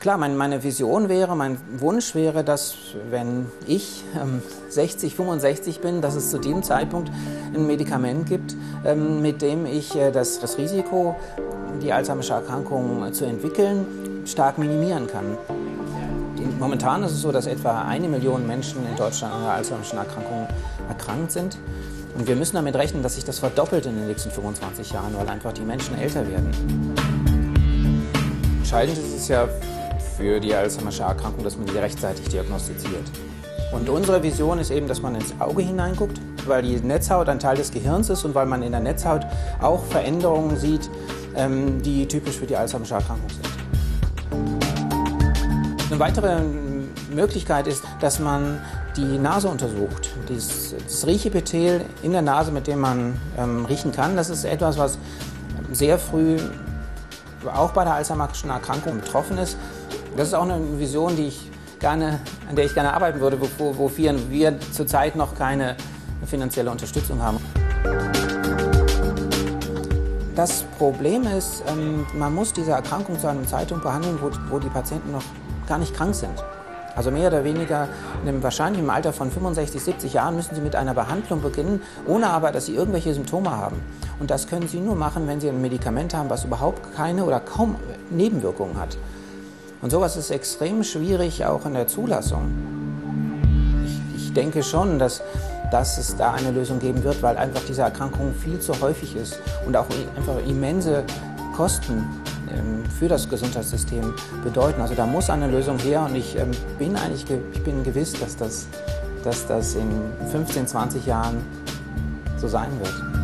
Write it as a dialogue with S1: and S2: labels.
S1: Klar, mein, meine Vision wäre, mein Wunsch wäre, dass wenn ich ähm, 60, 65 bin, dass es zu dem Zeitpunkt ein Medikament gibt, ähm, mit dem ich äh, das, das Risiko, die Alzheimersche Erkrankung zu entwickeln, stark minimieren kann. Momentan ist es so, dass etwa eine Million Menschen in Deutschland an der Alzheimerschen Erkrankung erkrankt sind. Und wir müssen damit rechnen, dass sich das verdoppelt in den nächsten 25 Jahren, weil einfach die Menschen älter werden. Entscheidend ist es ja für die Alzheimersche Erkrankung, dass man sie rechtzeitig diagnostiziert. Und unsere Vision ist eben, dass man ins Auge hineinguckt, weil die Netzhaut ein Teil des Gehirns ist und weil man in der Netzhaut auch Veränderungen sieht, ähm, die typisch für die Alzheimersche Erkrankung sind. Eine weitere Möglichkeit ist, dass man die Nase untersucht. Dies, das Riechepithel in der Nase, mit dem man ähm, riechen kann, das ist etwas, was sehr früh auch bei der Alzheimerschen Erkrankung betroffen ist. Das ist auch eine Vision, die ich gerne, an der ich gerne arbeiten würde, wo, wofür wir zurzeit noch keine finanzielle Unterstützung haben. Das Problem ist, ähm, man muss diese Erkrankung zu einem Zeitpunkt behandeln, wo, wo die Patienten noch gar nicht krank sind. Also mehr oder weniger in wahrscheinlich im Alter von 65, 70 Jahren müssen Sie mit einer Behandlung beginnen, ohne aber, dass Sie irgendwelche Symptome haben. Und das können Sie nur machen, wenn Sie ein Medikament haben, was überhaupt keine oder kaum Nebenwirkungen hat. Und sowas ist extrem schwierig auch in der Zulassung. Ich, ich denke schon, dass, dass es da eine Lösung geben wird, weil einfach diese Erkrankung viel zu häufig ist und auch einfach immense Kosten für das Gesundheitssystem bedeuten. Also da muss eine Lösung her und ich ähm, bin eigentlich ich bin gewiss, dass das, dass das in 15, 20 Jahren so sein wird.